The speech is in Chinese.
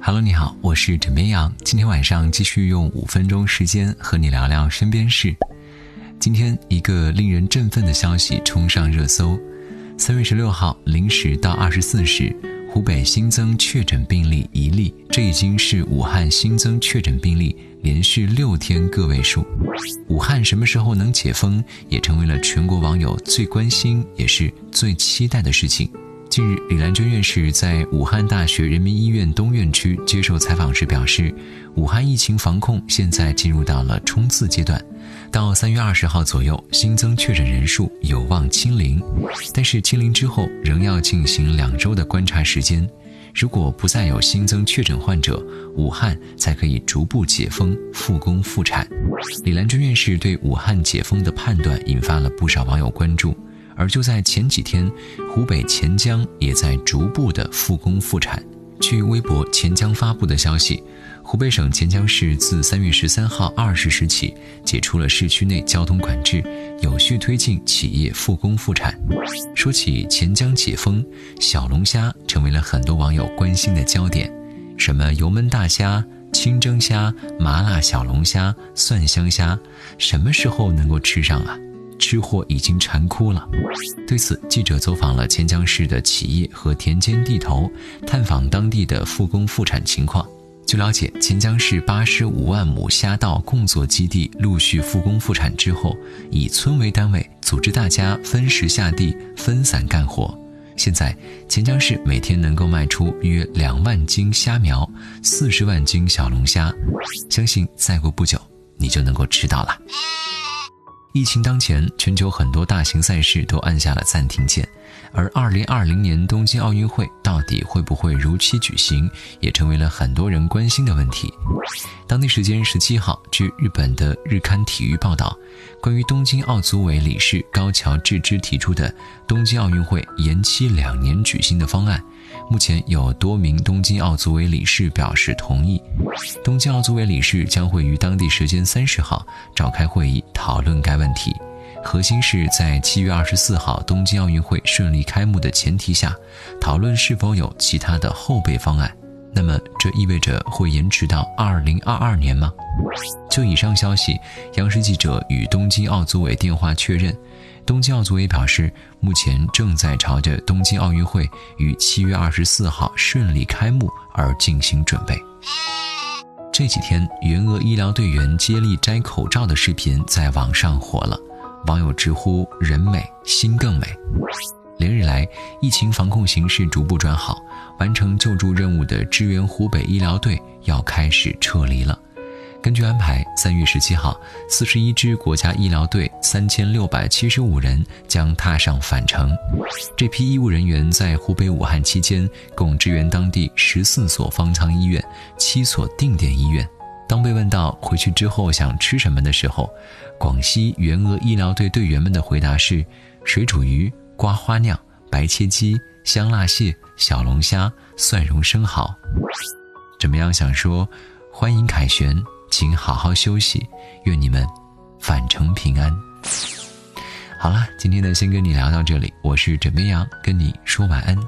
Hello，你好，我是枕边羊。今天晚上继续用五分钟时间和你聊聊身边事。今天一个令人振奋的消息冲上热搜：三月十六号零时到二十四时，湖北新增确诊病例一例，这已经是武汉新增确诊病例连续六天个位数。武汉什么时候能解封，也成为了全国网友最关心也是最期待的事情。近日，李兰娟院士在武汉大学人民医院东院区接受采访时表示，武汉疫情防控现在进入到了冲刺阶段，到三月二十号左右，新增确诊人数有望清零，但是清零之后仍要进行两周的观察时间。如果不再有新增确诊患者，武汉才可以逐步解封、复工复产。李兰娟院士对武汉解封的判断引发了不少网友关注。而就在前几天，湖北潜江也在逐步的复工复产。据微博潜江发布的消息，湖北省潜江市自三月十三号二十时起解除了市区内交通管制，有序推进企业复工复产。说起潜江解封，小龙虾成为了很多网友关心的焦点。什么油焖大虾、清蒸虾、麻辣小龙虾、蒜香虾，什么时候能够吃上啊？吃货已经馋哭了。对此，记者走访了潜江市的企业和田间地头，探访当地的复工复产情况。据了解，潜江市八十五万亩虾稻供作基地陆续复工复产之后，以村为单位，组织大家分时下地，分散干活。现在，潜江市每天能够卖出约两万斤虾苗，四十万斤小龙虾，相信再过不久，你就能够吃到了。疫情当前，全球很多大型赛事都按下了暂停键，而2020年东京奥运会到底会不会如期举行，也成为了很多人关心的问题。当地时间17号，据日本的日刊体育报道，关于东京奥组委理事高桥智之提出的东京奥运会延期两年举行的方案。目前有多名东京奥组委理事表示同意，东京奥组委理事将会于当地时间三十号召开会议讨论该问问题，核心是在七月二十四号东京奥运会顺利开幕的前提下，讨论是否有其他的后备方案。那么这意味着会延迟到二零二二年吗？就以上消息，央视记者与东京奥组委电话确认。东京奥组委表示，目前正在朝着东京奥运会于七月二十四号顺利开幕而进行准备。这几天，云鄂医疗队员接力摘口罩的视频在网上火了，网友直呼“人美心更美”。连日来，疫情防控形势逐步转好，完成救助任务的支援湖北医疗队要开始撤离了。根据安排，三月十七号，四十一支国家医疗队三千六百七十五人将踏上返程。这批医务人员在湖北武汉期间，共支援当地十四所方舱医院、七所定点医院。当被问到回去之后想吃什么的时候，广西援鄂医疗队队员们的回答是：水煮鱼、瓜花酿、白切鸡、香辣蟹、小龙虾、蒜蓉生蚝。怎么样？想说欢迎凯旋。请好好休息，愿你们返程平安。好了，今天呢，先跟你聊到这里。我是枕边羊，跟你说晚安，